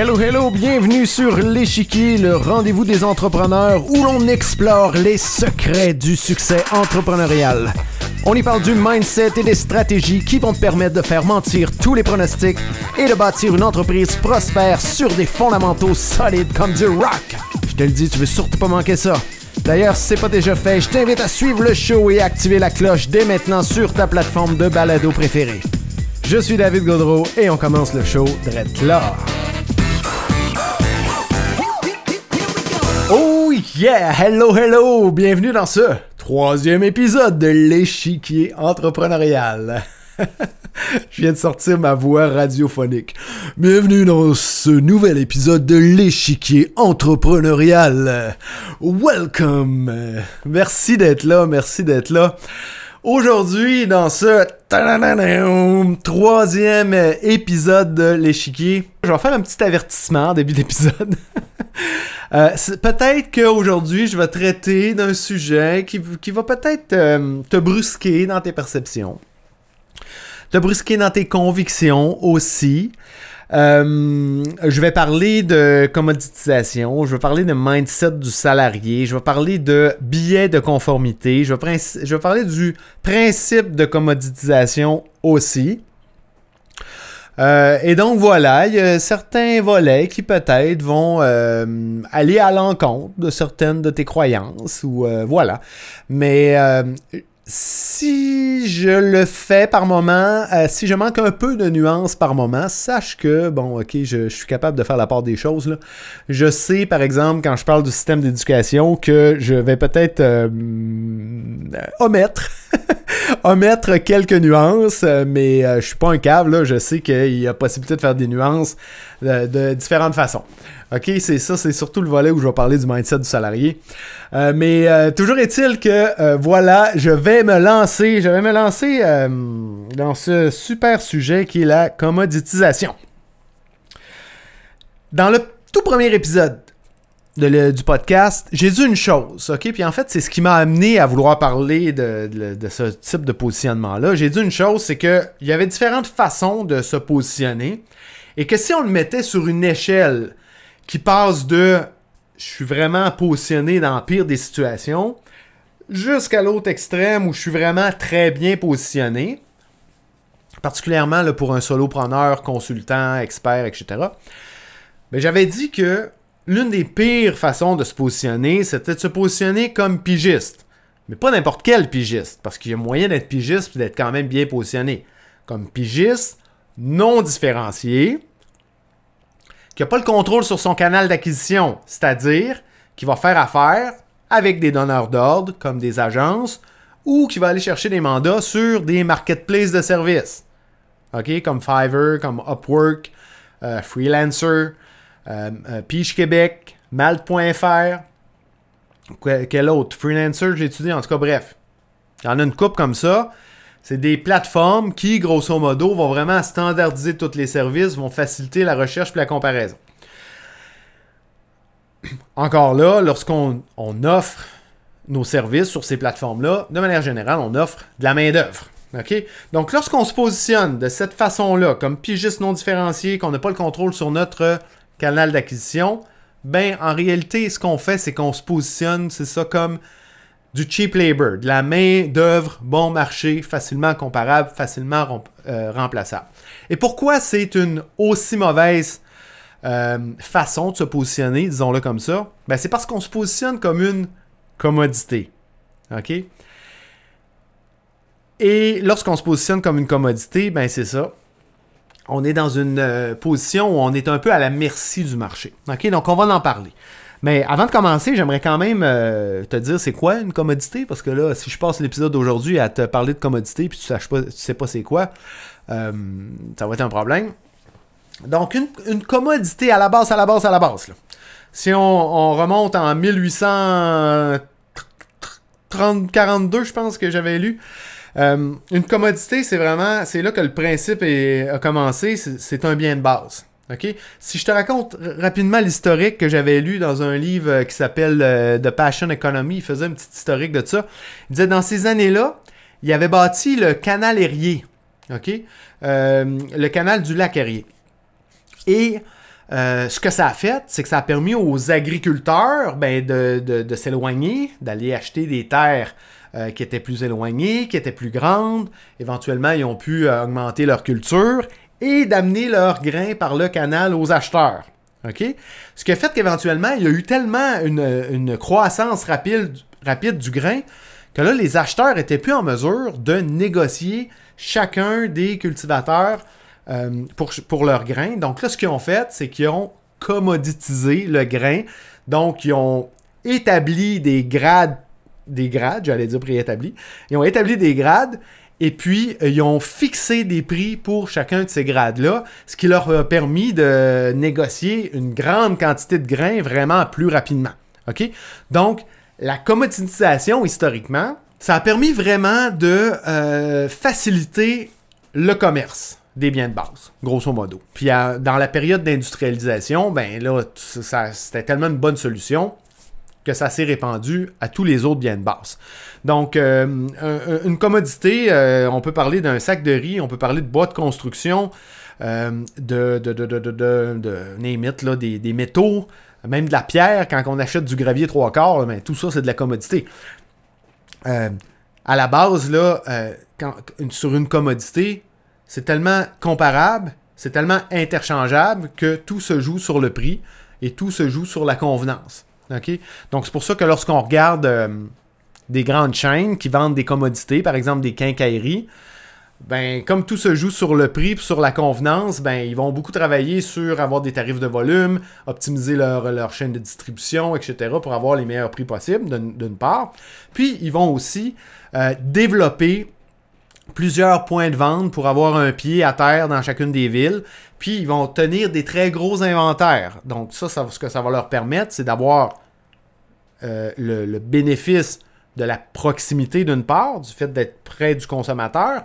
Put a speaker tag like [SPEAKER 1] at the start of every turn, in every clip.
[SPEAKER 1] Hello, hello, bienvenue sur l'échiquier, le rendez-vous des entrepreneurs où l'on explore les secrets du succès entrepreneurial. On y parle du mindset et des stratégies qui vont te permettre de faire mentir tous les pronostics et de bâtir une entreprise prospère sur des fondamentaux solides comme du rock. Je te le dis, tu veux surtout pas manquer ça. D'ailleurs, si c'est pas déjà fait, je t'invite à suivre le show et activer la cloche dès maintenant sur ta plateforme de balado préférée. Je suis David Godreau et on commence le show direct yeah! Hello, hello! Bienvenue dans ce troisième épisode de l'échiquier entrepreneurial. Je viens de sortir ma voix radiophonique. Bienvenue dans ce nouvel épisode de l'échiquier entrepreneurial. Welcome! Merci d'être là, merci d'être là. Aujourd'hui, dans ce troisième épisode de l'échiquier, je vais faire un petit avertissement en début d'épisode. Euh, peut-être qu'aujourd'hui, je vais traiter d'un sujet qui, va peut-être euh, te brusquer dans tes perceptions, te brusquer dans tes convictions aussi. Euh, je vais parler de commoditisation, je vais parler de mindset du salarié, je vais parler de billets de conformité, je vais, parler du principe de commoditisation aussi. Euh, et donc voilà, il y a certains volets qui peut-être vont euh, aller à l'encontre de certaines de tes croyances ou voilà. Mais si je le fais par moment, euh, si je manque un peu de nuances par moment, sache que, bon, ok, je, suis capable de faire la part des choses. Je sais, par exemple, quand je parle du système d'éducation, que je vais peut-être euh, omettre, omettre quelques nuances, mais euh, je suis pas un là. je sais qu'il y a possibilité de faire des nuances de différentes façons. OK, c'est ça, c'est surtout le volet où je vais parler du mindset du salarié. Euh, mais euh, toujours est-il que euh, voilà, je vais me lancer, je vais me lancer dans ce super sujet qui est la commoditisation. Dans le tout premier épisode du podcast, j'ai dit une chose, ok? Puis en fait, c'est ce qui m'a amené à vouloir parler de, de ce type de positionnement-là. J'ai dit une chose, c'est qu'il y avait différentes façons de se positionner et que si on le mettait sur une échelle qui passe de je suis vraiment positionné dans la pire des situations jusqu'à l'autre extrême où je suis vraiment très bien positionné, particulièrement là, pour un solopreneur, consultant, expert, etc. Mais j'avais dit que l'une des pires façons de se positionner, c'était de se positionner comme pigiste. Mais pas n'importe quel pigiste, parce qu'il y a moyen d'être pigiste et d'être quand même bien positionné. Comme pigiste non différencié, qui n'a pas le contrôle sur son canal d'acquisition, c'est-à-dire qui va faire affaire avec des donneurs d'ordre comme des agences ou qui va aller chercher des mandats sur des marketplaces de services. OK, comme Fiverr, comme Upwork, euh, Freelancer, euh, euh Québec, Malt.fr. Quel autre? Freelancer, j'ai étudié en tout cas, bref. Il y en a une coupe comme ça. C'est des plateformes qui, grosso modo, vont vraiment standardiser tous les services, vont faciliter la recherche et la comparaison. Encore là, lorsqu'on offre nos services sur ces plateformes-là, de manière générale, on offre de la main-d'œuvre. Donc, lorsqu'on se positionne de cette façon-là, comme pigiste non différencié, qu'on n'a pas le contrôle sur notre canal d'acquisition, ben, en réalité, ce qu'on fait, c'est qu'on se positionne, c'est ça, comme du cheap labor, de la main-d'œuvre bon marché, facilement comparable, facilement euh, remplaçable. Et pourquoi c'est une aussi mauvaise euh, façon de se positionner, disons-le comme ça? Ben, c'est parce qu'on se positionne comme une commodité. Et lorsqu'on se positionne comme une commodité, ben c'est ça. On est dans une euh, position où on est un peu à la merci du marché. Donc, on va en parler. Mais avant de commencer, j'aimerais quand même euh, te dire c'est quoi une commodité, parce que là, si je passe l'épisode d'aujourd'hui à te parler de commodité, puis tu ne pas, tu sais pas c'est quoi, euh, ça va être un problème. Donc, une, commodité à la base, à la base, à la base. Si on, remonte en 1842, je pense que j'avais lu, euh, une commodité, c'est vraiment, c'est là que le principe a commencé, c'est un bien de base. Si je te raconte rapidement l'historique que j'avais lu dans un livre euh, qui s'appelle euh, The Passion Economy, il faisait un petit historique de ça. Il disait dans ces années-là, il avait bâti le canal Erie, OK? Euh, le canal du lac Erie. Et ce que ça a fait, c'est que ça a permis aux agriculteurs ben, de, s'éloigner, d'aller acheter des terres qui étaient plus éloignées, qui étaient plus grandes. Éventuellement, ils ont pu augmenter leur culture et d'amener leurs grains par le canal aux acheteurs. Ce qui a fait qu'éventuellement, il y a eu tellement une, croissance rapide, rapide du grain que là, les acheteurs n'étaient plus en mesure de négocier chacun des cultivateurs euh, pour, pour leur grain. Donc là, ce qu'ils ont fait, c'est qu'ils ont commoditisé le grain. Donc, ils ont établi des grades, des grades, j'allais dire préétablis. Ils ont établi des grades et puis euh, ils ont fixé des prix pour chacun de ces grades-là, ce qui leur a permis de négocier une grande quantité de grains vraiment plus rapidement. OK? Donc, la commoditisation, historiquement, ça a permis vraiment de euh, faciliter le commerce des biens de base, grosso modo. Puis dans la période d'industrialisation, ben là, c'était tellement une bonne solution que ça s'est répandu à tous les autres biens de base. Donc, euh, une commodité, euh, on peut parler d'un sac de riz, on peut parler de bois de construction, euh, de, de, de, des, métaux, même de la pierre, quand on achète du gravier trois quarts, ben, tout ça, c'est de la commodité. à la base, là, sur une commodité, c'est tellement comparable, c'est tellement interchangeable que tout se joue sur le prix et tout se joue sur la convenance. Donc, c'est pour ça que lorsqu'on regarde euh, des grandes chaînes qui vendent des commodités, par exemple des quincailleries, ben, comme tout se joue sur le prix et sur la convenance, ben, ils vont beaucoup travailler sur avoir des tarifs de volume, optimiser leur, chaîne de distribution, etc., pour avoir les meilleurs prix possibles, d'une part. Puis, ils vont aussi euh, développer plusieurs points de vente pour avoir un pied à terre dans chacune des villes. Puis ils vont tenir des très gros inventaires. Donc ça, ce que ça va leur permettre, c'est d'avoir euh, le, bénéfice de la proximité d'une part, du fait d'être près du consommateur,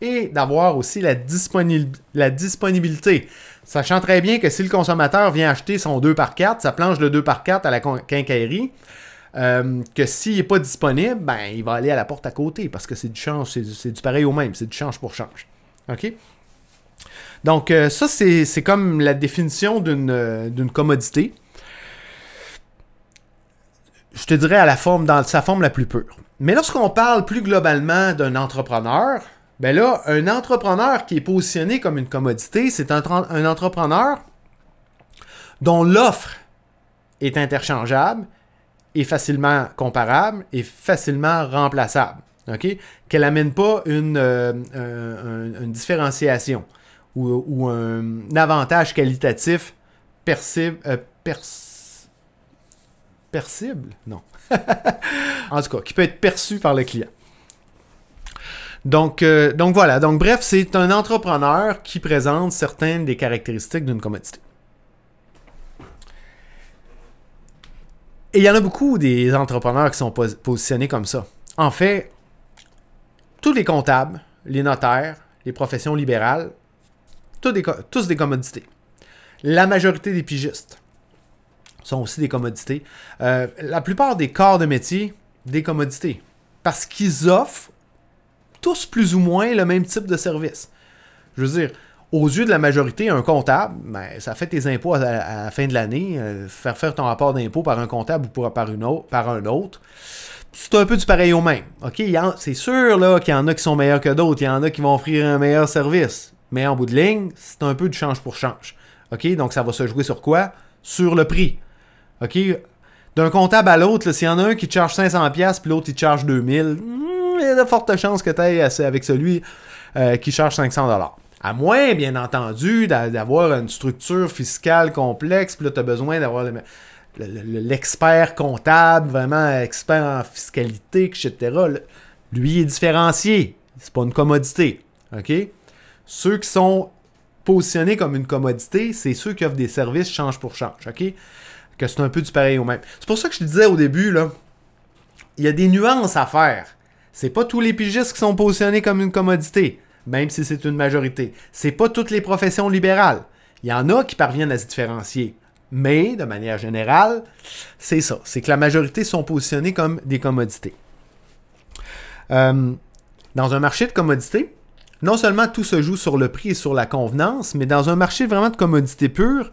[SPEAKER 1] et d'avoir aussi la, la disponibilité. Sachant très bien que si le consommateur vient acheter son 2 par 4 sa planche de 2 par 4 à la quincaillerie, euh, que s'il n'est pas disponible, ben, il va aller à la porte à côté parce que c'est du change, c'est du pareil au même, c'est du change pour change. OK? Donc, euh, ça, c'est comme la définition euh, d'une commodité. Je te dirais à la forme, dans sa forme la plus pure. Mais lorsqu'on parle plus globalement d'un entrepreneur, ben là, un entrepreneur qui est positionné comme une commodité, c'est un, un entrepreneur dont l'offre est interchangeable est facilement comparable et facilement remplaçable. Qu'elle n'amène pas une, euh, une différenciation ou, un avantage qualitatif percible. Euh, percible? Non. en tout cas, qui peut être perçu par le client. Donc, euh, donc voilà. Donc, bref, c'est un entrepreneur qui présente certaines des caractéristiques d'une commodité. Et il y en a beaucoup des entrepreneurs qui sont positionnés comme ça. En fait, tous les comptables, les notaires, les professions libérales, tous des, commodités. La majorité des pigistes sont aussi des commodités. Euh, la plupart des corps de métier, des commodités. Parce qu'ils offrent tous plus ou moins le même type de service. Je veux dire, aux yeux de la majorité, un comptable, ben, ça fait tes impôts à, la fin de l'année. Euh, faire faire ton rapport d'impôt par un comptable ou par, un autre, c'est un peu du pareil au même. C'est sûr qu'il y en a qui sont meilleurs que d'autres. Il y en a qui vont offrir un meilleur service. Mais en bout de ligne, c'est un peu du change pour change. Donc, ça va se jouer sur quoi? Sur le prix. OK? D'un comptable à l'autre, s'il y en a un qui te charge 500$ puis l'autre, te charge 2000$, hmm, il y a de fortes chances que tu ailles avec celui euh, qui charge 500$. À moins, bien entendu, d'avoir une structure fiscale complexe, puis là, tu as besoin d'avoir l'expert comptable, vraiment expert en fiscalité, etc. Lui est différencié. C'est pas une commodité. OK? Ceux qui sont positionnés comme une commodité, c'est ceux qui offrent des services change pour change. OK? Que c'est un peu du pareil au même. C'est pour ça que je te disais au début, là, il y a des nuances à faire. C'est pas tous les pigistes qui sont positionnés comme une commodité même si c'est une majorité. C'est pas toutes les professions libérales. Il y en a qui parviennent à se différencier. Mais, de manière générale, c'est ça. C'est que la majorité sont positionnés comme des commodités. Euh, dans un marché de commodités, non seulement tout se joue sur le prix et sur la convenance, mais dans un marché vraiment de commodités pures,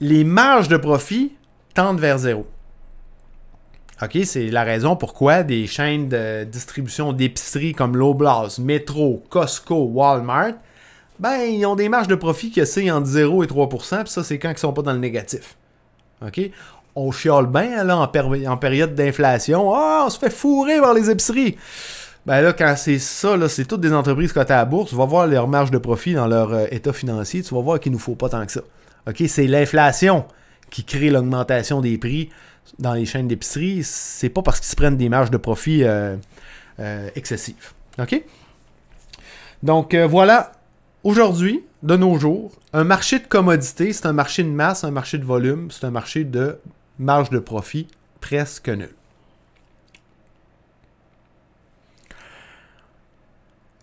[SPEAKER 1] les marges de profit tendent vers zéro. OK, c'est la raison pourquoi des chaînes de distribution d'épicerie comme Loblaws, Metro, Costco, Walmart, ben, ils ont des marges de profit qui oscillent entre 0 et 3% puis ça, c'est quand ils sont pas dans le négatif. OK? On chiale bien, là, en, période d'inflation. Ah, on se fait fourrer par les épiceries. Ben là, quand c'est ça, c'est toutes des entreprises cotées à la bourse, tu vas voir leur marge de profit dans leur euh, état financier, tu vas voir qu'il nous faut pas tant que ça. OK? C'est l'inflation qui crée l'augmentation des prix dans les chaînes d'épicerie, c'est pas parce qu'ils se prennent des marges de profit euh, euh, excessives. OK? Donc euh, voilà, aujourd'hui, de nos jours, un marché de commodité, c'est un marché de masse, un marché de volume, c'est un marché de marge de profit presque nul.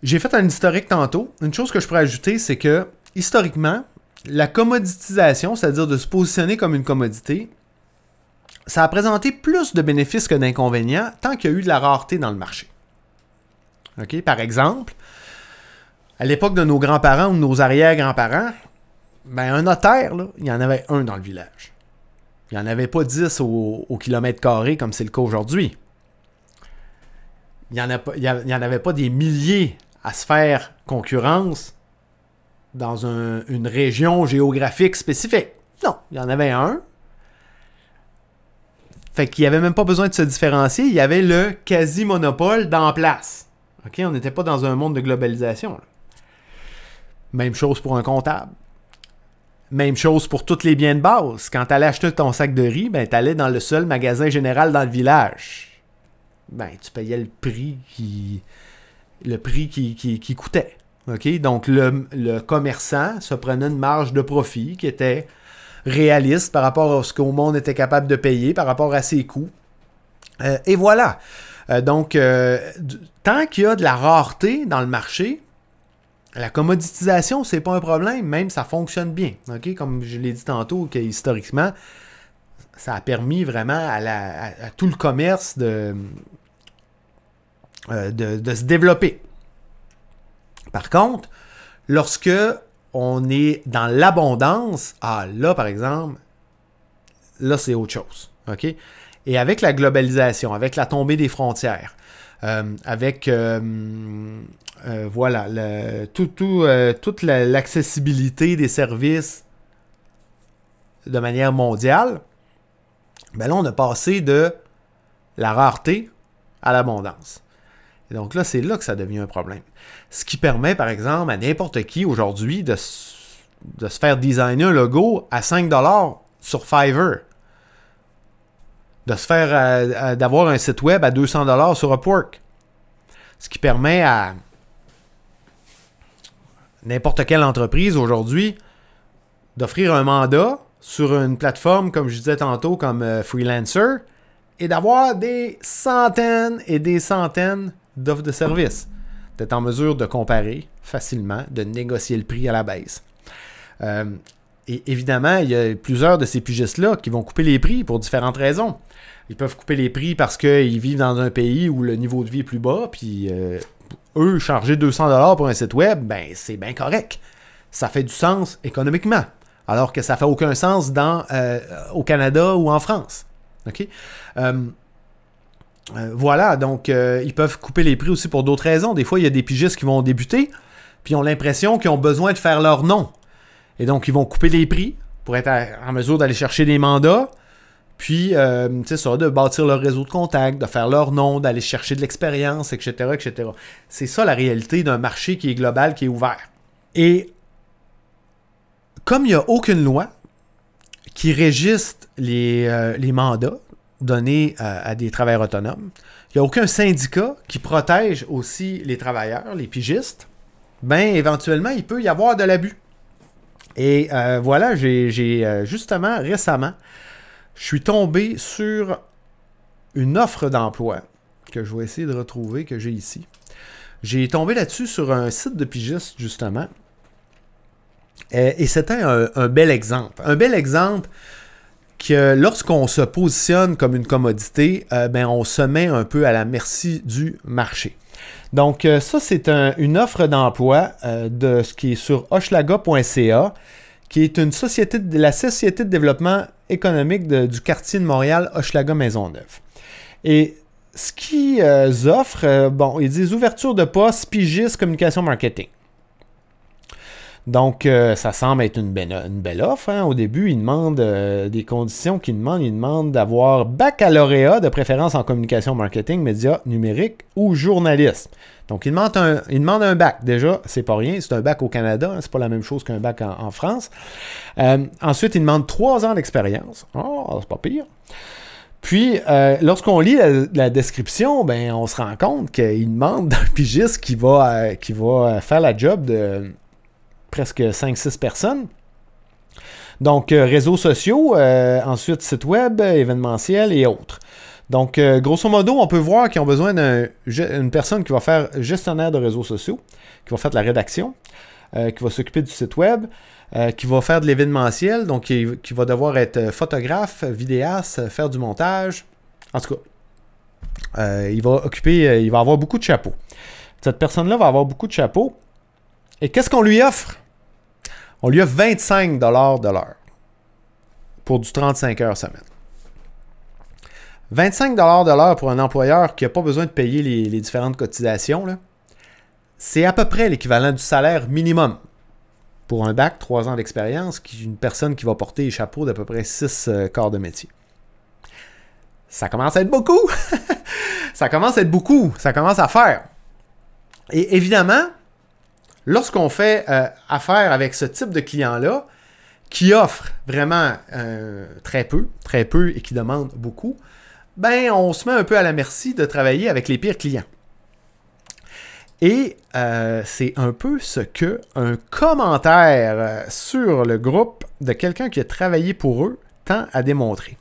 [SPEAKER 1] J'ai fait un historique tantôt. Une chose que je pourrais ajouter, c'est que historiquement, la commoditisation, c'est-à-dire de se positionner comme une commodité, ça a présenté plus de bénéfices que d'inconvénients tant qu'il y a eu de la rareté dans le marché. Par exemple, à l'époque de nos grands-parents ou de nos arrière-grands-parents, ben, un notaire, il y en avait un dans le village. Il n'y en avait pas dix au, kilomètre carré comme c'est le cas aujourd'hui. Il n'y en, en, avait pas des milliers à se faire concurrence dans une région géographique spécifique. Non, il y en avait un, fait qu'il n'y avait même pas besoin de se différencier. Il y avait le quasi-monopole dans place. On n'était pas dans un monde de globalisation. Même chose pour un comptable. Même chose pour tous les biens de base. Quand tu allais acheter ton sac de riz, ben, tu allais dans le seul magasin général dans le village. Ben, tu payais le prix qui, le prix qui, qui, coûtait. Donc, le, le commerçant se prenait une marge de profit qui était réaliste par rapport à ce qu'au monde était capable de payer, par rapport à ses coûts. Euh, et voilà. Euh, donc, euh, tant qu'il y a de la rareté dans le marché, la commoditisation, c'est pas un problème, même ça fonctionne bien. Comme je l'ai dit tantôt, que historiquement, ça a permis vraiment à, tout le commerce de se développer. Par contre, lorsque on est dans l'abondance, ah là par exemple, là c'est autre chose. Et avec la globalisation, avec la tombée des frontières, euh, avec euh, euh, voilà, tout, toute l'accessibilité des services de manière mondiale, ben là on a passé de la rareté à l'abondance. Et donc là, c'est là que ça devient un problème. Ce qui permet, par exemple, à n'importe qui aujourd'hui de, de, se faire designer un logo à 5$ sur Fiverr. De se faire euh, euh, d'avoir un site web à 200$ sur Upwork. Ce qui permet à n'importe quelle entreprise aujourd'hui d'offrir un mandat sur une plateforme, comme je disais tantôt, comme euh, Freelancer, et d'avoir des centaines et des centaines d'offres de services. D'être en mesure de comparer facilement, de négocier le prix à la baisse. Euh, et évidemment, il y a plusieurs de ces pigistes-là qui vont couper les prix pour différentes raisons. Ils peuvent couper les prix parce qu'ils vivent dans un pays où le niveau de vie est plus bas, puis euh, eux, charger 200$ pour un site web, ben c'est bien correct. Ça fait du sens économiquement, alors que ça fait aucun sens dans, euh, au Canada ou en France. OK? Euh, voilà, donc euh, ils peuvent couper les prix aussi pour d'autres raisons. Des fois, il y a des pigistes qui vont débuter, puis ont l'impression qu'ils ont besoin de faire leur nom. Et donc, ils vont couper les prix pour être en mesure d'aller chercher des mandats, puis, euh, tu ça, de bâtir leur réseau de contacts, de faire leur nom, d'aller chercher de l'expérience, etc., etc. C'est ça la réalité d'un marché qui est global, qui est ouvert. Et comme il n'y a aucune loi qui régisse les, les mandats, donné à, des travailleurs autonomes. Il n'y a aucun syndicat qui protège aussi les travailleurs, les pigistes. Ben, éventuellement, il peut y avoir de l'abus. Et euh, voilà, j'ai euh, justement récemment, je suis tombé sur une offre d'emploi que je vais essayer de retrouver, que j'ai ici. J'ai tombé là-dessus sur un site de pigistes, justement. Et, c'était un, bel exemple. Un bel exemple lorsqu'on se positionne comme une commodité, euh, ben, on se met un peu à la merci du marché. Donc, euh, ça, c'est une offre d'emploi euh, de ce qui est sur hochelaga.ca qui est une société de la Société de développement économique du quartier de Montréal, Hochelaga Maisonneuve. Et ce qu'ils offrent, bon, ils disent ouverture de poste, pigiste, communication marketing. Donc, euh, ça semble être une belle, offre. Hein. Au début, ils demandent des conditions qu'ils demandent. Ils demandent d'avoir baccalauréat, de préférence en communication marketing, médias numériques ou journalisme. Donc, ils demandent un, ils demandent un bac. Déjà, c'est pas rien. C'est un bac au Canada. Hein. C'est pas la même chose qu'un bac en, France. ensuite, ils demandent trois ans d'expérience. Oh, c'est pas pire. Puis, euh, lorsqu'on lit la, description, ben, on se rend compte qu'il demande d'un pigiste qui va, euh, qui va faire la job de presque 5-6 personnes. Donc, euh, réseaux sociaux, ensuite site web, événementiel et autres. Donc, grosso modo, on peut voir qu'ils ont besoin d'une personne qui va faire gestionnaire de réseaux sociaux, qui va faire de la rédaction, qui va s'occuper du site web, euh, qui va faire de l'événementiel, donc qui, va devoir être euh, photographe, vidéaste, euh, faire du montage. En tout cas, il va occuper, il va avoir beaucoup de chapeaux. Cette personne-là va avoir beaucoup de chapeaux. Et qu'est-ce qu'on lui offre? On lui offre 25 de l'heure pour du 35 heures semaine. 25 de l'heure pour un employeur qui n'a pas besoin de payer les, différentes cotisations, c'est à peu près l'équivalent du salaire minimum pour un bac, trois ans d'expérience, une personne qui va porter les chapeaux d'à peu près six euh, corps de métier. Ça commence à être beaucoup. ça commence à être beaucoup. Ça commence à faire. Et évidemment, lorsqu'on fait euh, affaire avec ce type de client-là, qui offre vraiment euh, très peu, très peu et qui demande beaucoup, ben on se met un peu à la merci de travailler avec les pires clients. Et euh, c'est un peu ce que un commentaire sur le groupe de quelqu'un qui a travaillé pour eux tend à démontrer.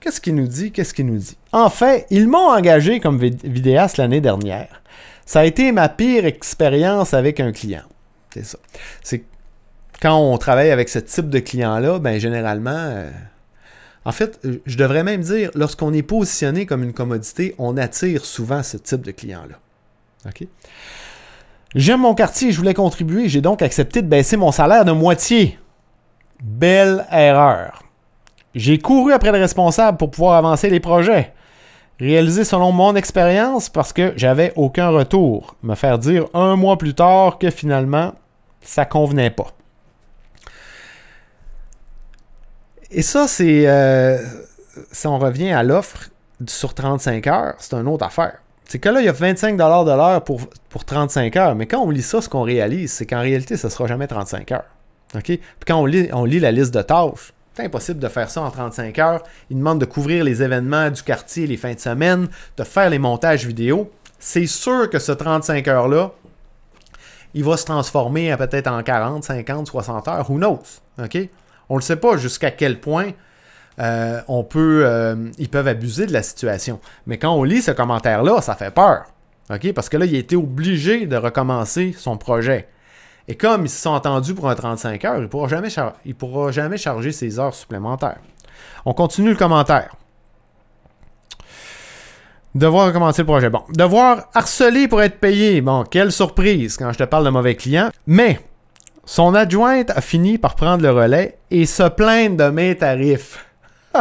[SPEAKER 1] Qu'est-ce qu'il nous dit? Qu'est-ce qu'il nous dit? En fait, ils m'ont engagé comme vidéaste l'année dernière. Ça a été ma pire expérience avec un client. C'est ça. C'est quand on travaille avec ce type de client-là, ben généralement, euh, en fait, je devrais même dire, lorsqu'on est positionné comme une commodité, on attire souvent ce type de client-là. J'aime mon quartier je voulais contribuer. J'ai donc accepté de baisser mon salaire de moitié. Belle erreur. J'ai couru après le responsable pour pouvoir avancer les projets. Réalisé selon mon expérience parce que j'avais aucun retour. Me faire dire un mois plus tard que finalement, ça convenait pas. Et ça, c'est. Euh, si on revient à l'offre sur 35 heures, c'est une autre affaire. C'est que là, il y a 25 de l'heure pour, pour 35 heures. Mais quand on lit ça, ce qu'on réalise, c'est qu'en réalité, ce ne sera jamais 35 heures. OK? Puis quand on lit, on lit la liste de tâches, c'est impossible de faire ça en 35 heures. Il demande de couvrir les événements du quartier les fins de semaine, de faire les montages vidéo. C'est sûr que ce 35 heures-là, il va se transformer peut-être en 40, 50, 60 heures. Who knows? On ne sait pas jusqu'à quel point euh, on peut, euh, ils peuvent abuser de la situation. Mais quand on lit ce commentaire-là, ça fait peur. Parce que là, il a été obligé de recommencer son projet. Et comme ils se sont entendus pour un 35 heures, il ne pourra, jamais pourra jamais charger ses heures supplémentaires. On continue le commentaire. Devoir recommencer le projet. Bon, devoir harceler pour être payé. Bon, quelle surprise quand je te parle de mauvais client. Mais son adjointe a fini par prendre le relais et se plaindre de mes tarifs.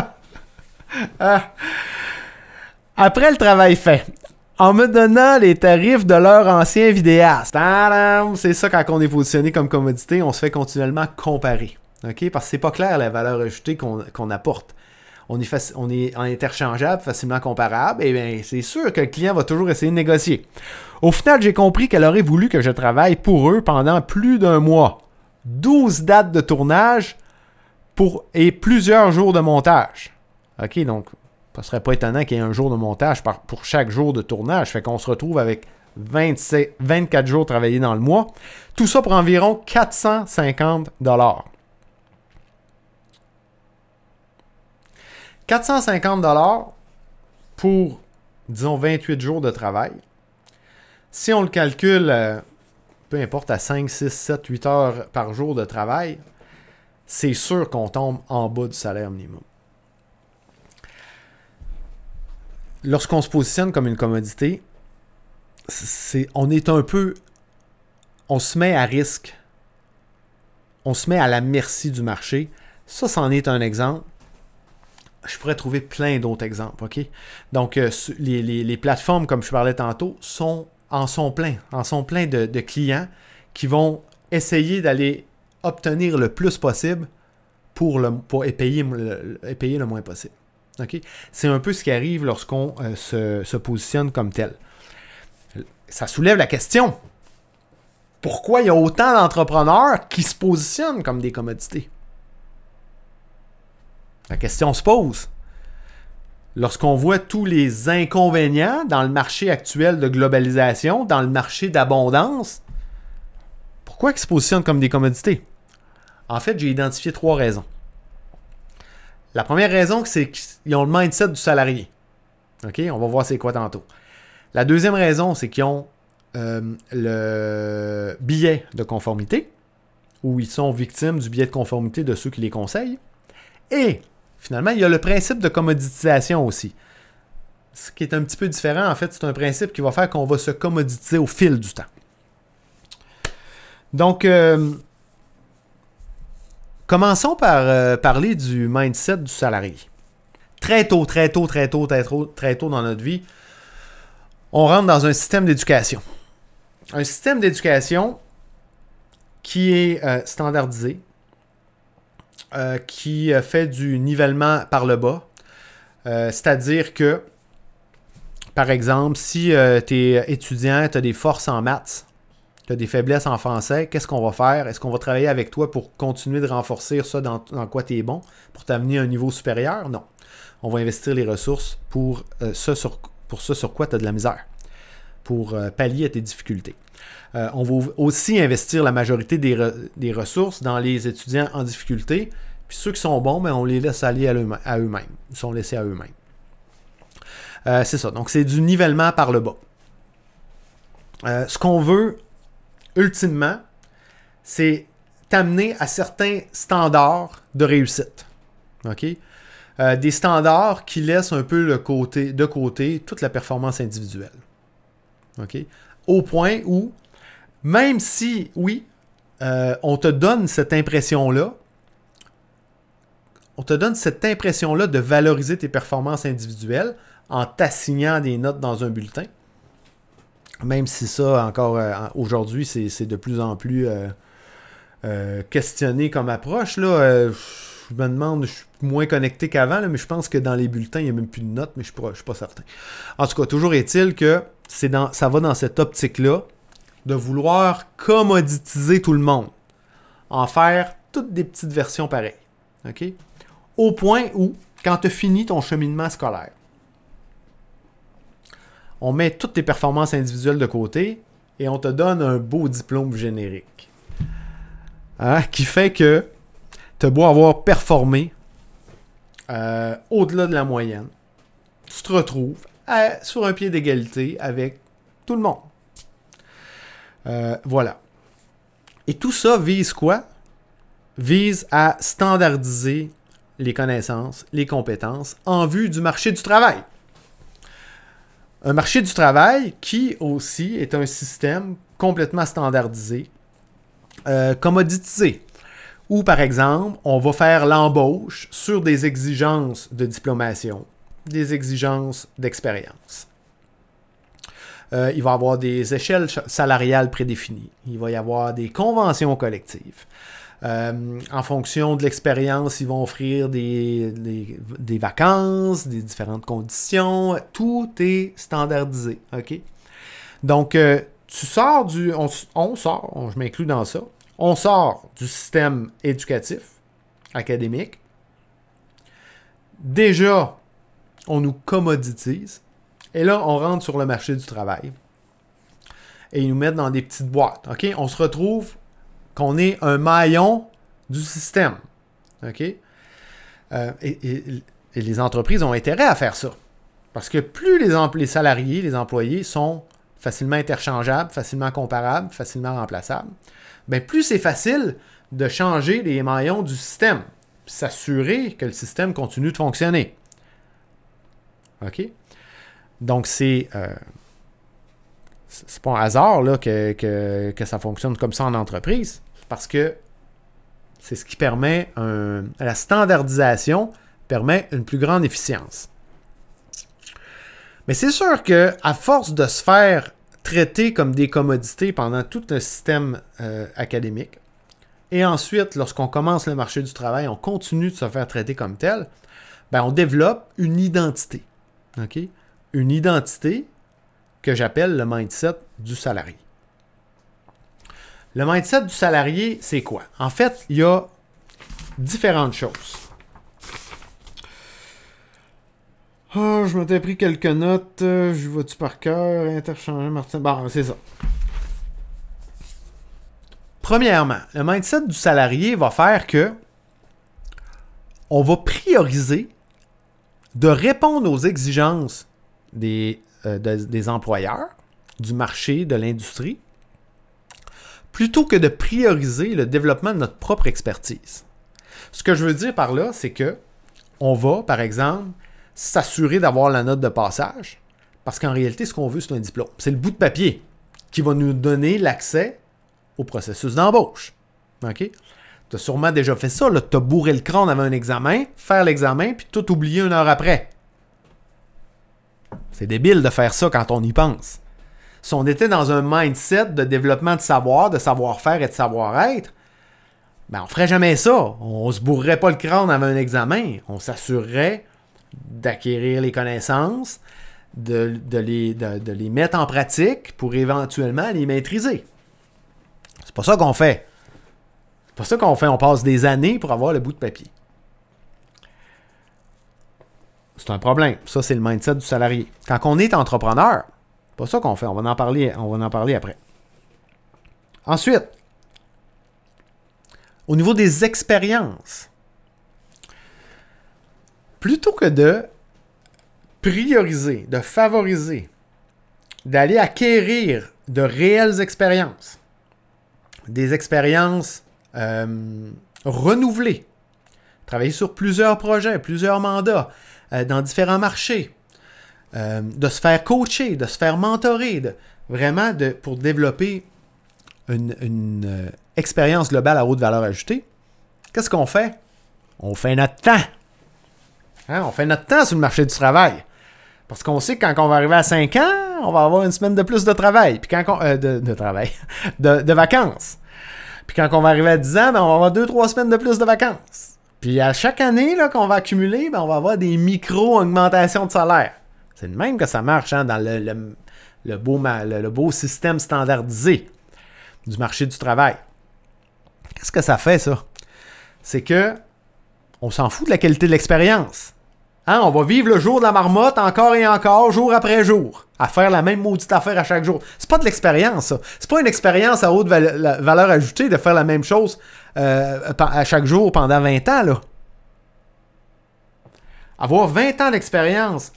[SPEAKER 1] Ah. Après le travail fait, en me donnant les tarifs de leur ancien vidéaste. C'est ça quand on est positionné comme commodité, on se fait continuellement comparer. Parce que c'est pas clair la valeur ajoutée qu'on apporte. On est, on interchangeable, facilement comparable, et bien c'est sûr que le client va toujours essayer de négocier. Au final, j'ai compris qu'elle aurait voulu que je travaille pour eux pendant plus d'un mois. 12 dates de tournage pour, et plusieurs jours de montage. OK, donc, ça serait pas étonnant qu'il y ait un jour de montage pour chaque jour de tournage. Fait qu'on se retrouve avec 24 jours travaillés dans le mois. Tout ça pour environ 450 dollars. 450 dollars pour, disons, 28 jours de travail. Si on le calcule, euh, peu importe, à 5, 6, 7, 8 heures par jour de travail, c'est sûr qu'on tombe en bas du salaire minimum. Lorsqu'on se positionne comme une commodité, c'est, on est un peu. On se met à risque. on se met à la merci du marché. Ça, c'en est un exemple. Je pourrais trouver plein d'autres exemples? Donc, euh, les, plateformes, comme je parlais tantôt, sont, en sont plein. En sont plein de, clients qui vont essayer d'aller obtenir le plus possible pour, pour payer, le, moins possible. C'est un peu ce qui arrive lorsqu'on euh, se positionne comme tel. Ça soulève la question pourquoi il y a autant d'entrepreneurs qui se positionnent comme des commodités? La question se pose. Lorsqu'on voit tous les inconvénients dans le marché actuel de globalisation, dans le marché d'abondance, pourquoi ils se positionnent comme des commodités? En fait, j'ai identifié trois raisons. La première raison, c'est qu'ils ont le mindset du salarié. OK? On va voir c'est quoi tantôt. La deuxième raison, c'est qu'ils ont euh, le billet de conformité, où ils sont victimes du billet de conformité de ceux qui les conseillent. Et finalement, il y a le principe de commoditisation aussi. Ce qui est un petit peu différent, en fait, c'est un principe qui va faire qu'on va se commoditiser au fil du temps. Donc, euh, commençons par euh, parler du mindset du salarié. Très tôt, très tôt, très tôt, très tôt, très tôt dans notre vie, on rentre dans un système d'éducation un système d'éducation qui est euh, standardisé, euh, qui fait du nivellement par le bas. C'est-à-dire que, par exemple, si tu es étudiant, tu as des forces en maths, tu as des faiblesses en français, qu'est-ce qu'on va faire? Est-ce qu'on va travailler avec toi pour continuer de renforcer ça dans, quoi tu es bon, pour t'amener à un niveau supérieur? Non. On va investir les ressources pour, ce, sur, pour sur quoi tu as de la misère pour euh, pallier à tes difficultés. Euh, on va aussi investir la majorité des, ressources dans les étudiants en difficulté. Puis ceux qui sont bons, ben, on les laisse aller à eux-mêmes. Ils sont laissés à eux-mêmes. Euh, c'est ça. Donc, c'est du nivellement par le bas. ce qu'on veut, ultimement, c'est t'amener à certains standards de réussite. OK? des standards qui laissent un peu de côté toute la performance individuelle. Au point où, même si, oui, euh, on te donne cette impression-là, on te donne cette impression-là de valoriser tes performances individuelles en t'assignant des notes dans un bulletin. Même si ça, encore euh, aujourd'hui, c'est de plus en plus euh, questionné comme approche. Là, je me demande, je suis moins connecté qu'avant, mais je pense que dans les bulletins, il n'y a même plus de notes, mais je ne suis, pas certain. En tout cas, toujours est-il que dans, ça va dans cette optique-là de vouloir commoditiser tout le monde. En faire toutes des petites versions pareilles. Au point où, quand tu as fini ton cheminement scolaire, on met toutes tes performances individuelles de côté et on te donne un beau diplôme générique. Hein? Qui fait que tu as avoir performé euh, au-delà de la moyenne, tu te retrouves sur un pied d'égalité avec tout le monde. Euh, voilà. Et tout ça vise quoi? Vise à standardiser les connaissances, les compétences en vue du marché du travail. Un marché du travail qui aussi est un système complètement standardisé, euh, commoditisé. Où par exemple, on va faire l'embauche sur des exigences de diplomation, des exigences d'expérience. Euh, il va y avoir des échelles salariales prédéfinies. Il va y avoir des conventions collectives. Euh, en fonction de l'expérience, ils vont offrir des, des, vacances, des différentes conditions. Tout est standardisé. OK? Donc, euh, tu sors du. On, sort, je m'inclus dans ça. On sort du système éducatif, académique. Déjà, on nous commoditise. Et là, on rentre sur le marché du travail. Et ils nous mettent dans des petites boîtes. OK? On se retrouve qu'on est un maillon du système. OK? Euh, et, les entreprises ont intérêt à faire ça. Parce que plus les, salariés, les employés sont facilement interchangeables, facilement comparables, facilement remplaçables, bien plus c'est facile de changer les maillons du système, s'assurer que le système continue de fonctionner. OK? Donc, c'est. Euh, c'est pas un hasard là, que, ça fonctionne comme ça en entreprise. Parce que c'est ce qui permet la standardisation permet une plus grande efficience. Mais c'est sûr que à force de se faire traiter comme des commodités pendant tout un système euh, académique, et ensuite, lorsqu'on commence le marché du travail, on continue de se faire traiter comme tel, ben on développe une identité. Une identité que j'appelle le mindset du salarié. Le mindset du salarié, c'est quoi? En fait, il y a différentes choses. Oh, je m'étais pris quelques notes. Je vois-tu par cœur? Interchanger, Martin? Bon, c'est ça. Premièrement, le mindset du salarié va faire que on va prioriser de répondre aux exigences des, euh, des employeurs, du marché, de l'industrie, plutôt que de prioriser le développement de notre propre expertise. Ce que je veux dire par là, c'est que on va, par exemple, s'assurer d'avoir la note de passage, parce qu'en réalité, ce qu'on veut, c'est un diplôme. C'est le bout de papier qui va nous donner l'accès au processus d'embauche. OK? Tu as sûrement déjà fait ça, tu as bourré le crâne avant un examen, faire l'examen, puis tout oublier une heure après. C'est débile de faire ça quand on y pense. Si on était dans un mindset de développement de savoir, de savoir-faire et de savoir-être, ben on ferait jamais ça. On se bourrerait pas le crâne avant un examen. On s'assurerait d'acquérir les connaissances, de, les, de, les, mettre en pratique pour éventuellement les maîtriser. C'est pas ça qu'on fait. C'est pas ça qu'on fait. On passe des années pour avoir le bout de papier. C'est un problème. Ça, c'est le mindset du salarié. Quand on est entrepreneur, pas ça qu'on fait. On va en parler, on va en parler après. Ensuite, au niveau des expériences, plutôt que de prioriser, de favoriser, d'aller acquérir de réelles expériences, des expériences euh, renouvelées, travailler sur plusieurs projets, plusieurs mandats, euh, dans différents marchés, euh, de se faire coacher, de se faire mentorer, vraiment de, pour développer une expérience globale à haute valeur ajoutée. Qu'est-ce qu'on fait? On fait notre temps. Hein, on fait notre temps sur le marché du travail. Parce qu'on sait que quand on va arriver à 5 ans, on va avoir une semaine de plus de travail. Puis quand euh, de, travail. De, vacances. Puis quand on va arriver à 10 ans, ben, on va avoir 2-3 semaines de plus de vacances. Puis à chaque année qu'on va accumuler, ben, on va avoir des micro-augmentations de salaire. C'est de même que ça marche hein, dans le, beau, le beau système standardisé du marché du travail. Qu'est-ce que ça fait, ça? C'est que on s'en fout de la qualité de l'expérience. Hein, on va vivre le jour de la marmotte encore et encore, jour après jour, à faire la même maudite affaire à chaque jour. C'est pas de l'expérience, ça. C'est pas une expérience à haute valeur ajoutée de faire la même chose euh, à chaque jour pendant 20 ans. Avoir 20 ans d'expérience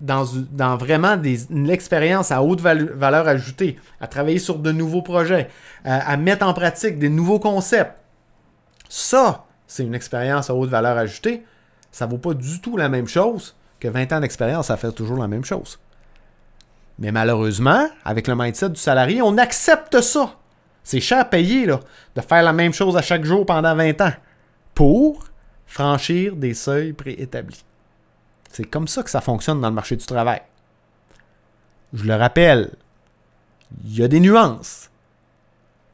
[SPEAKER 1] dans, vraiment des, une à haute valeur ajoutée, à travailler sur de nouveaux projets, à mettre en pratique des nouveaux concepts, ça, c'est une expérience à haute valeur ajoutée, ça vaut pas du tout la même chose que 20 ans d'expérience à faire toujours la même chose. Mais malheureusement, avec le mindset du salarié, on accepte ça. C'est cher à payer de faire la même chose à chaque jour pendant 20 ans pour franchir des seuils préétablis. C'est comme ça que ça fonctionne dans le marché du travail. Je le rappelle, il y a des nuances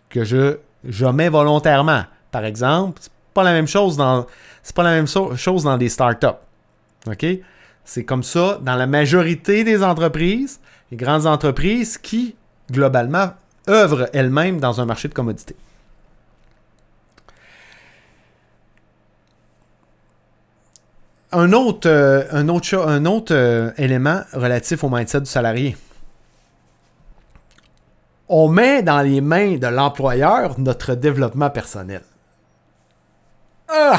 [SPEAKER 1] que je, je mets volontairement. Par exemple, pas la même chose dans c'est pas la même chose dans des startups. OK? C'est comme ça dans la majorité des entreprises, les grandes entreprises qui globalement œuvrent elles-mêmes dans un marché de commodités. Un autre, euh, un autre, un autre euh, élément relatif au mindset du salarié. On met dans les mains de l'employeur notre développement personnel. Ah!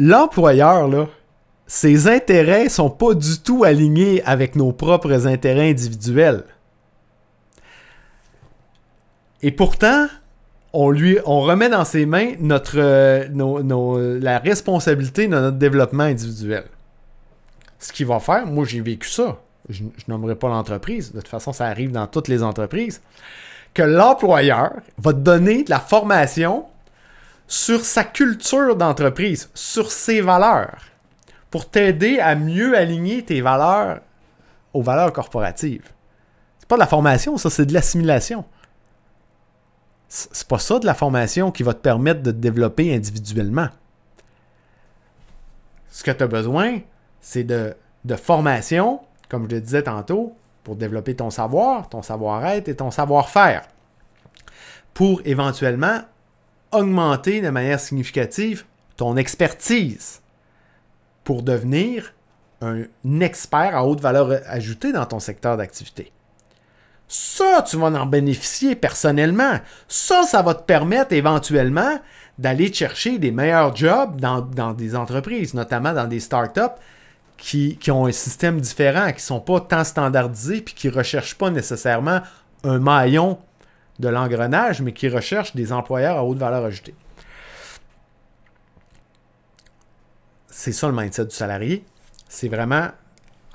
[SPEAKER 1] L'employeur, là, ses intérêts sont pas du tout alignés avec nos propres intérêts individuels. Et pourtant, on lui on remet dans ses mains notre la responsabilité de notre développement individuel. Ce qu'il va faire, moi j'ai vécu ça. Je, je nommerai pas l'entreprise, de toute façon ça arrive dans toutes les entreprises que l'employeur va donner de la formation sur sa culture d'entreprise, sur ses valeurs, pour t'aider à mieux aligner tes valeurs aux valeurs corporatives. C'est pas de la formation, ça, c'est de l'assimilation. C'est pas ça de la formation qui va te permettre de te développer individuellement. Ce que tu as besoin, c'est de, de formation, comme je le disais tantôt, pour développer ton savoir, ton savoir-être et ton savoir-faire. Pour éventuellement augmenter de manière significative ton expertise pour devenir un expert à haute valeur ajoutée dans ton secteur d'activité. Ça, tu vas en bénéficier personnellement. Ça, ça va te permettre éventuellement d'aller chercher des meilleurs jobs dans, des entreprises, notamment dans des startups qui, qui ont un système différent, qui ne sont pas tant standardisés, puis qui ne recherchent pas nécessairement un maillon de l'engrenage, mais qui recherchent des employeurs à haute valeur ajoutée. C'est ça le mindset du salarié. C'est vraiment,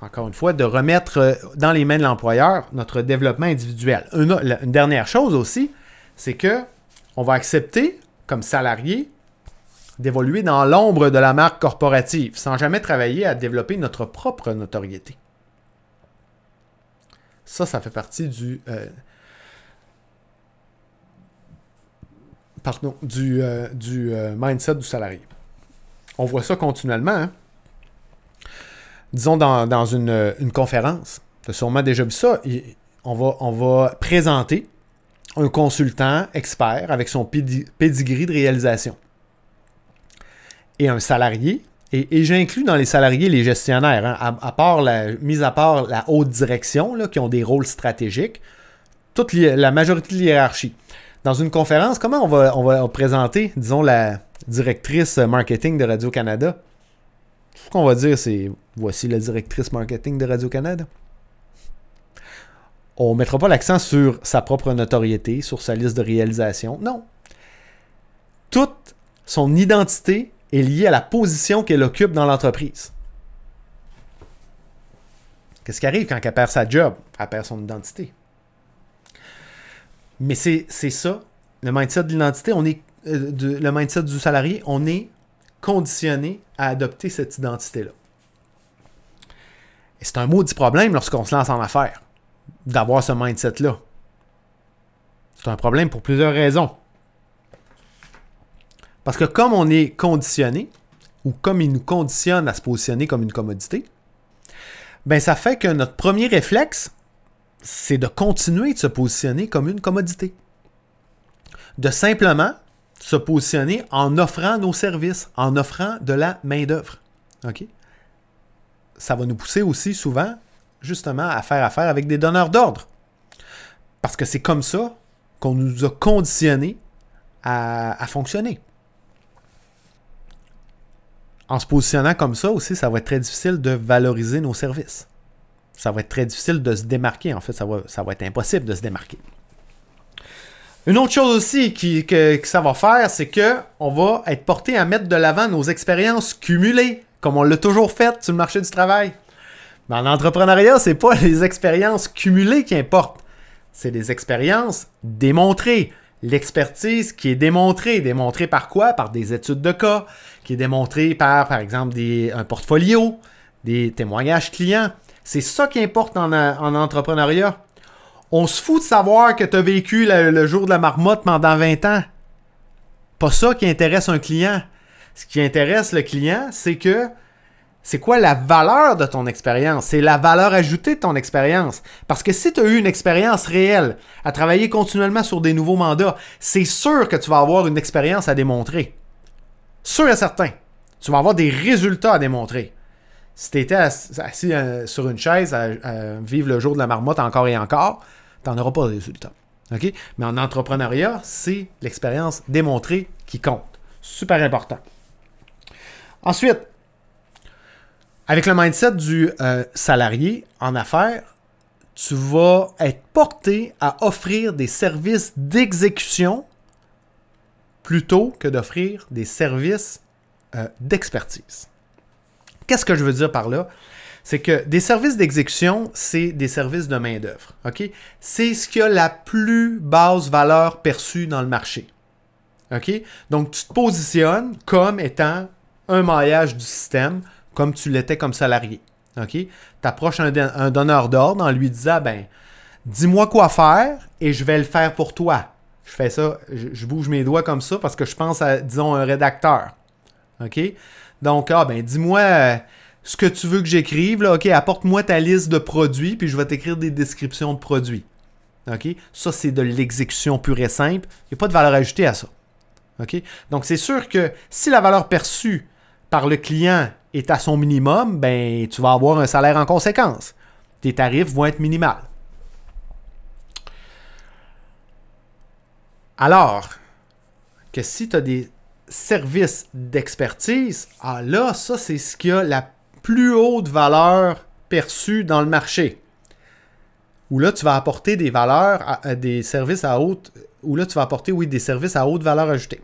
[SPEAKER 1] encore une fois, de remettre euh, dans les mains de l'employeur notre développement individuel. Une, dernière chose aussi, c'est que on va accepter comme salarié d'évoluer dans l'ombre de la marque corporative sans jamais travailler à développer notre propre notoriété. Ça, ça fait partie du, euh, pardon, du, euh, euh, mindset du salarié. On voit ça continuellement. Hein. Disons dans, une, conférence, tu as sûrement déjà vu ça, on va, présenter un consultant expert avec son pedigree de réalisation et un salarié. Et, j'inclus dans les salariés les gestionnaires, hein, à, part la, mis à part la haute direction, qui ont des rôles stratégiques, toute la majorité de l'hierarchie dans une conférence, comment on va, on va présenter, disons, la directrice marketing de Radio-Canada? Ce qu'on va dire, c'est voici la directrice marketing de Radio-Canada. On ne mettra pas l'accent sur sa propre notoriété, sur sa liste de réalisation. Non. Toute son identité est liée à la position qu'elle occupe dans l'entreprise. Qu'est-ce qui arrive quand elle perd sa job? Elle perd son identité. Mais c'est ça, le mindset de l'identité, on est euh, le mindset du salarié, on est conditionné à adopter cette identité-là. Et c'est un maudit problème lorsqu'on se lance en affaires, d'avoir ce mindset-là. C'est un problème pour plusieurs raisons. Parce que comme on est conditionné, ou comme il nous conditionne à se positionner comme une commodité, ben ça fait que notre premier réflexe, c'est de continuer de se positionner comme une commodité. De simplement se positionner en offrant nos services, en offrant de la main-d'œuvre. Ça va nous pousser aussi souvent, justement, à faire affaire avec des donneurs d'ordre. Parce que c'est comme ça qu'on nous a conditionnés à fonctionner. En se positionnant comme ça aussi, ça va être très difficile de valoriser nos services ça va être très difficile de se démarquer. En fait, ça va, ça va être impossible de se démarquer. Une autre chose aussi qui, que, ça va faire, c'est que on va être porté à mettre de l'avant nos expériences cumulées, comme on l'a toujours fait sur le marché du travail. Mais en ce c'est pas les expériences cumulées qui importent. C'est les expériences démontrées. L'expertise qui est démontrée. Démontrée par quoi? Par des études de cas, qui est démontrée par, par exemple, des, un portfolio, des témoignages clients. C'est ça qui importe en, entrepreneuriat. On se fout de savoir que tu as vécu le, jour de la marmotte pendant 20 ans. Pas ça qui intéresse un client. Ce qui intéresse le client, c'est que c'est quoi la valeur de ton expérience? C'est la valeur ajoutée de ton expérience. Parce que si tu as eu une expérience réelle à travailler continuellement sur des nouveaux mandats, c'est sûr que tu vas avoir une expérience à démontrer. Sûr et certain. Tu vas avoir des résultats à démontrer. Si tu étais assis, euh, sur une chaise à, vivre le jour de la marmotte encore et encore, tu n'en auras pas de résultat. Mais en entrepreneuriat, c'est l'expérience démontrée qui compte. Super important. Ensuite, avec le mindset du euh, salarié en affaires, tu vas être porté à offrir des services d'exécution plutôt que d'offrir des services euh, d'expertise. Qu'est-ce que je veux dire par là? c'est que des services d'exécution, c'est des services de main-d'œuvre. C'est ce qui a la plus basse valeur perçue dans le marché. Donc, tu te positionnes comme étant un maillage du système, comme tu l'étais comme salarié. Tu approches un, donneur d'ordre en lui disant, ben, dis-moi quoi faire et je vais le faire pour toi. Je fais ça, je, bouge mes doigts comme ça parce que je pense à, disons, un rédacteur. Donc, ah, ben, dis-moi euh, ce que tu veux que j'écrive. OK, apporte-moi ta liste de produits, puis je vais t'écrire des descriptions de produits. OK? Ça, c'est de l'exécution pure et simple. Il n'y a pas de valeur ajoutée à ça. OK? Donc, c'est sûr que si la valeur perçue par le client est à son minimum, ben, tu vas avoir un salaire en conséquence. Tes tarifs vont être minimales. Alors que si tu as des services d'expertise, ah là, ça, c'est ce qui a la plus haute valeur perçue dans le marché. Où là, tu vas apporter des valeurs, des services à haute, où là, tu vas apporter, oui, des services à haute valeur ajoutée.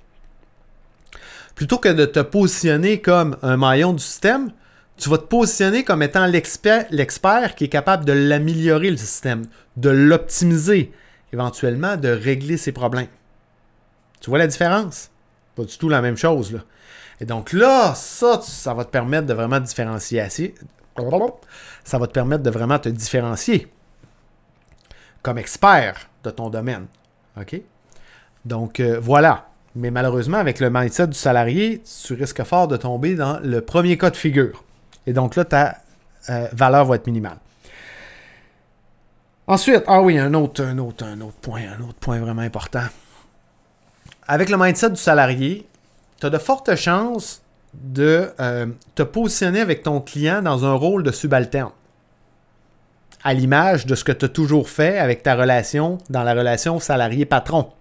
[SPEAKER 1] Plutôt que de te positionner comme un maillon du système, tu vas te positionner comme étant l'expert qui est capable de l'améliorer, le système, de l'optimiser, éventuellement de régler ses problèmes. Tu vois la différence? Pas du tout la même chose. Là. Et donc là, ça, ça va te permettre de vraiment différencier. Ça va te permettre de vraiment te différencier comme expert de ton domaine. OK? Donc euh, voilà. Mais malheureusement, avec le mindset du salarié, tu risques fort de tomber dans le premier cas de figure. Et donc là, ta euh, valeur va être minimale. Ensuite, ah oui, un autre, un autre, un autre point, un autre point vraiment important avec le mindset du salarié, tu as de fortes chances de euh, te positionner avec ton client dans un rôle de subalterne. À l'image de ce que tu as toujours fait avec ta relation dans la relation salarié-patron.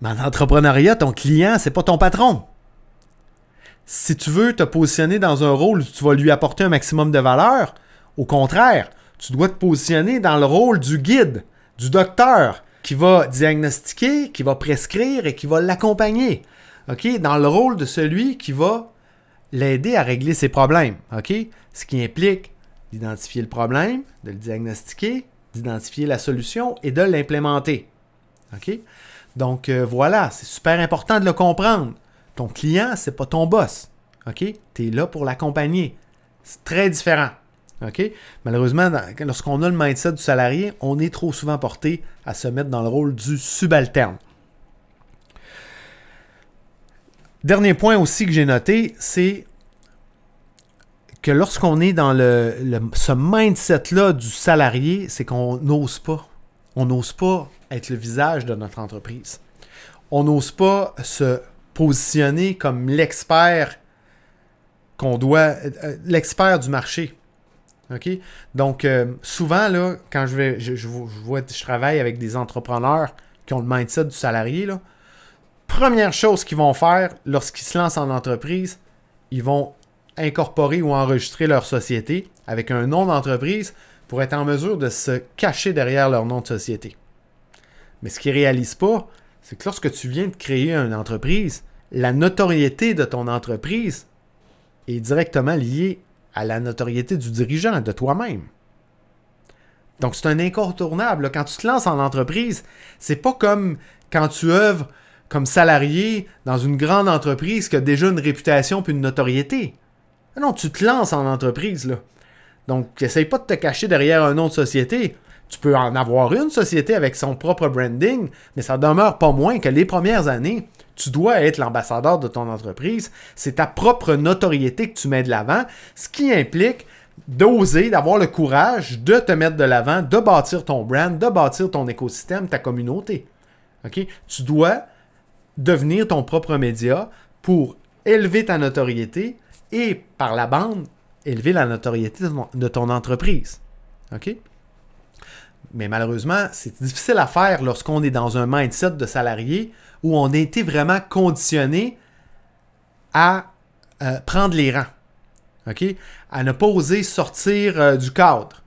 [SPEAKER 1] Mais en entrepreneuriat, ton client, c'est pas ton patron. Si tu veux te positionner dans un rôle où tu vas lui apporter un maximum de valeur, au contraire, tu dois te positionner dans le rôle du guide, du docteur, qui va diagnostiquer, qui va prescrire et qui va l'accompagner. OK? Dans le rôle de celui qui va l'aider à régler ses problèmes. OK? Ce qui implique d'identifier le problème, de le diagnostiquer, d'identifier la solution et de l'implémenter. OK? Donc euh, voilà, c'est super important de le comprendre. Ton client, c'est pas ton boss. OK? Tu es là pour l'accompagner. C'est très différent. Malheureusement, lorsqu'on a le mindset du salarié, on est trop souvent porté à se mettre dans le rôle du subalterne. Dernier point aussi que j'ai noté, c'est que lorsqu'on est dans le, ce mindset-là du salarié, c'est qu'on n'ose pas. On n'ose pas être le visage de notre entreprise. On n'ose pas se positionner comme l'expert qu'on doit, euh, l'expert du marché. Donc, euh, souvent, là, quand je vais, je, travaille avec des entrepreneurs qui ont le mindset du salarié, première chose qu'ils vont faire lorsqu'ils se lancent en entreprise, ils vont incorporer ou enregistrer leur société avec un nom d'entreprise pour être en mesure de se cacher derrière leur nom de société. Mais ce qu'ils ne réalisent pas, c'est que lorsque tu viens de créer une entreprise, la notoriété de ton entreprise est directement liée à la notoriété du dirigeant, de toi-même. Donc, c'est un incontournable. Quand tu te lances en entreprise, c'est pas comme quand tu œuvres comme salarié dans une grande entreprise qui a déjà une réputation puis une notoriété. Non, tu te lances en entreprise, là. Donc, essaye pas de te cacher derrière un nom de société. Tu peux en avoir une société avec son propre branding, mais ça demeure pas moins que les premières années, tu dois être l'ambassadeur de ton entreprise. C'est ta propre notoriété que tu mets de l'avant, ce qui implique d'oser, d'avoir le courage de te mettre de l'avant, de bâtir ton brand, de bâtir ton écosystème, ta communauté. Ok? Tu dois devenir ton propre média pour élever ta notoriété et par la bande, élever la notoriété de ton entreprise. OK? Mais malheureusement, c'est difficile à faire lorsqu'on est dans un mindset de salarié où on a été vraiment conditionné à euh, prendre les rangs. OK? À ne pas oser sortir euh, du cadre.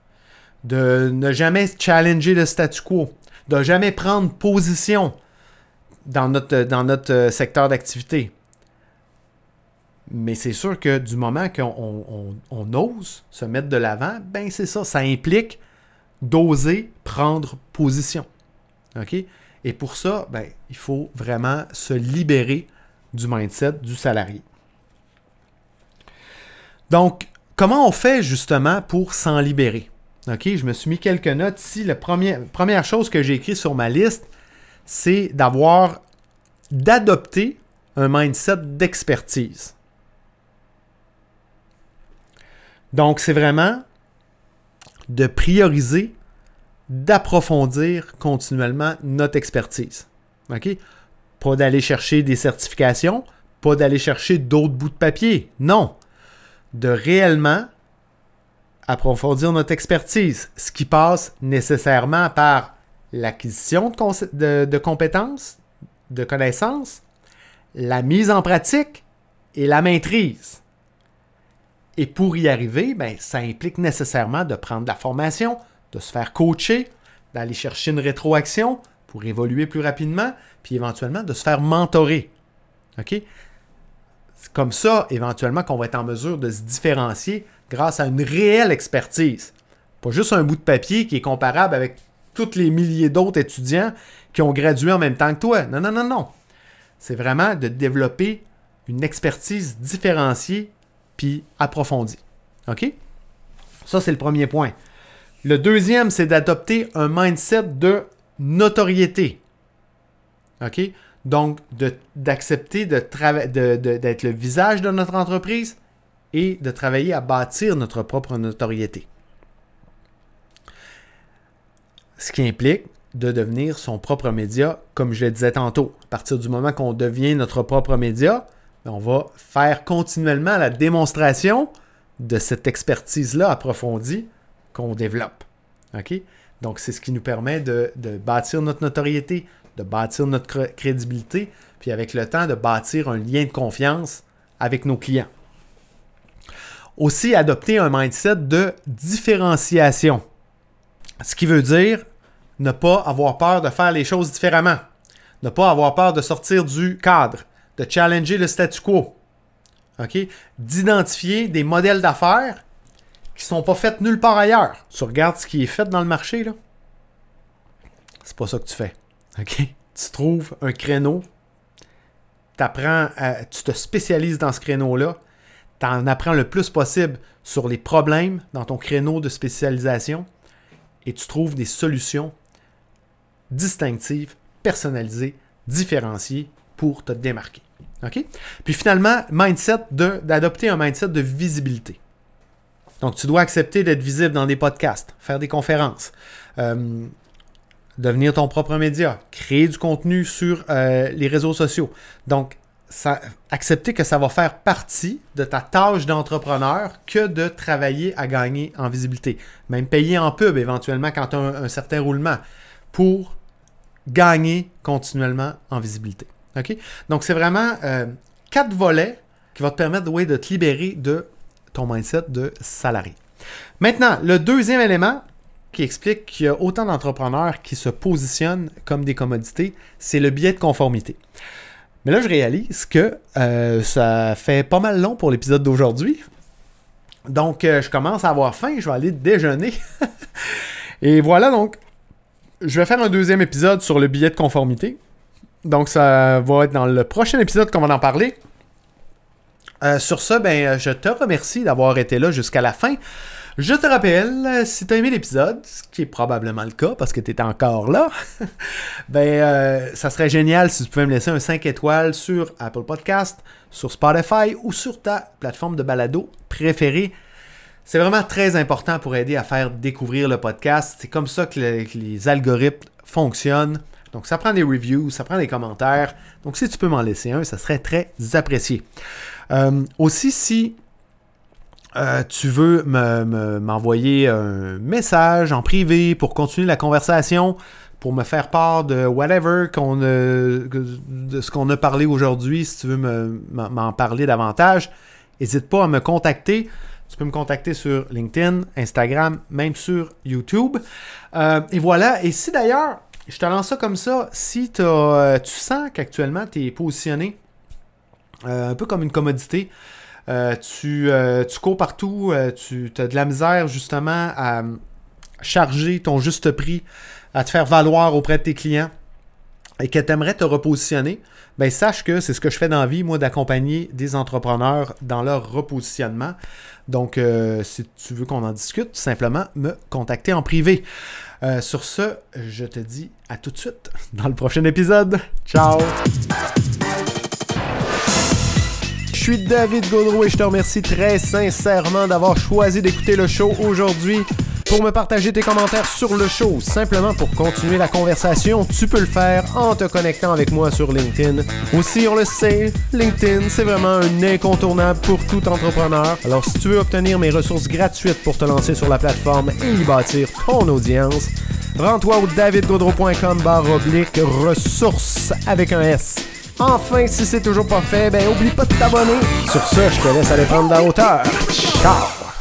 [SPEAKER 1] De ne jamais challenger le statu quo. De jamais prendre position dans notre, euh, secteur d'activité. Mais c'est sûr que du moment qu'on on, ose se mettre de l'avant, ben c'est ça, ça implique d'oser prendre position. OK? Et pour ça, ben, il faut vraiment se libérer du mindset du salarié. Donc, comment on fait justement pour s'en libérer? OK, je me suis mis quelques notes ici. La première, première chose que j'ai écrit sur ma liste, c'est d'avoir, d'adopter un mindset d'expertise. Donc, c'est vraiment de prioriser, d'approfondir continuellement notre expertise. OK? Pas d'aller chercher des certifications, pas d'aller chercher d'autres bouts de papier. Non. De réellement approfondir notre expertise, ce qui passe nécessairement par l'acquisition de, de, compétences, de connaissances, la mise en pratique et la maîtrise. Et pour y arriver, ben, ça implique nécessairement de prendre de la formation, de se faire coacher, d'aller chercher une rétroaction pour évoluer plus rapidement, puis éventuellement de se faire mentorer. C'est comme ça, éventuellement, qu'on va être en mesure de se différencier grâce à une réelle expertise. Pas juste un bout de papier qui est comparable avec tous les milliers d'autres étudiants qui ont gradué en même temps que toi. Non, non, non, non. C'est vraiment de développer une expertise différenciée puis approfondi. OK? Ça, c'est le premier point. Le deuxième, c'est d'adopter un mindset de notoriété. OK? Donc, d'accepter d'être le visage de notre entreprise et de travailler à bâtir notre propre notoriété. Ce qui implique de devenir son propre média, comme je le disais tantôt. À partir du moment qu'on devient notre propre média, on va faire continuellement la démonstration de cette expertise-là approfondie qu'on développe. Donc, c'est ce qui nous permet de, bâtir notre notoriété, de bâtir notre crédibilité, puis avec le temps, de bâtir un lien de confiance avec nos clients. Aussi, adopter un mindset de différenciation. Ce qui veut dire ne pas avoir peur de faire les choses différemment, ne pas avoir peur de sortir du cadre, de challenger le statu quo. OK? D'identifier des modèles d'affaires qui ne sont pas faits nulle part ailleurs. Tu regardes ce qui est fait dans le marché, là. C'est pas ça que tu fais. Tu trouves un créneau, apprends tu te spécialises dans ce créneau-là, tu en apprends le plus possible sur les problèmes dans ton créneau de spécialisation et tu trouves des solutions distinctives, personnalisées, différenciées pour te démarquer. OK? Puis finalement, mindset d'adopter un mindset de visibilité. Donc, tu dois accepter d'être visible dans des podcasts, faire des conférences, euh, devenir ton propre média, créer du contenu sur euh, les réseaux sociaux. Donc, accepter que ça va faire partie de ta tâche d'entrepreneur que de travailler à gagner en visibilité. Même payer en pub éventuellement quand tu as un, certain roulement pour gagner continuellement en visibilité. Donc, c'est vraiment euh, quatre volets qui vont te permettre de te libérer de ton mindset de salarié. Maintenant, le deuxième élément qui explique qu'il y a autant d'entrepreneurs qui se positionnent comme des commodités, c'est le biais de conformité. Mais là, je réalise que euh, ça fait pas mal long pour l'épisode d'aujourd'hui. Donc, euh, je commence à avoir faim, je vais aller déjeuner. Et voilà, donc, je vais faire un deuxième épisode sur le billet de conformité. Donc, ça va être dans le prochain épisode qu'on va en parler. Euh, sur ce, ben, je te remercie d'avoir été là jusqu'à la fin. Je te rappelle, si tu as aimé l'épisode, ce qui est probablement le cas parce que tu es encore là, ben, euh, ça serait génial si tu pouvais me laisser un 5 étoiles sur Apple Podcast, sur Spotify ou sur ta plateforme de balado préférée. C'est vraiment très important pour aider à faire découvrir le podcast. C'est comme ça que les algorithmes fonctionnent. Donc, ça prend des reviews, ça prend des commentaires. Donc, si tu peux m'en laisser un, ça serait très apprécié. Euh, aussi, si euh, tu veux m'envoyer un message en privé pour continuer la conversation, pour me faire part de whatever qu'on de ce qu'on a parlé aujourd'hui, si tu veux m'en parler davantage, n'hésite pas à me contacter. Tu peux me contacter sur LinkedIn, Instagram, même sur YouTube. Euh, et voilà. Et si d'ailleurs je te lance ça comme ça. Si euh, tu sens qu'actuellement tu es positionné euh, un peu comme une commodité, euh, tu, cours partout, tu as de la misère justement à charger ton juste prix, à te faire valoir auprès de tes clients et que tu aimerais te repositionner, ben sache que c'est ce que je fais dans la vie, moi, d'accompagner des entrepreneurs dans leur repositionnement. Donc, si tu veux qu'on en discute, simplement me contacter en privé. Sur ce, je te dis à tout de suite dans le prochain épisode. Ciao! Je suis David Gaudreau et je te remercie très sincèrement d'avoir choisi d'écouter le show aujourd'hui. Pour me partager tes commentaires sur le show, simplement pour continuer la conversation, tu peux le faire en te connectant avec moi sur LinkedIn. Aussi, on le sait, LinkedIn, c'est vraiment un incontournable pour tout entrepreneur. Alors, si tu veux obtenir mes ressources gratuites pour te lancer sur la plateforme et y bâtir ton audience, rends-toi au davidgaudreau.com barre oblique ressources avec un S. Enfin, si c'est toujours pas fait, ben oublie pas de t'abonner. Sur ce, je te laisse aller prendre la hauteur. Ciao!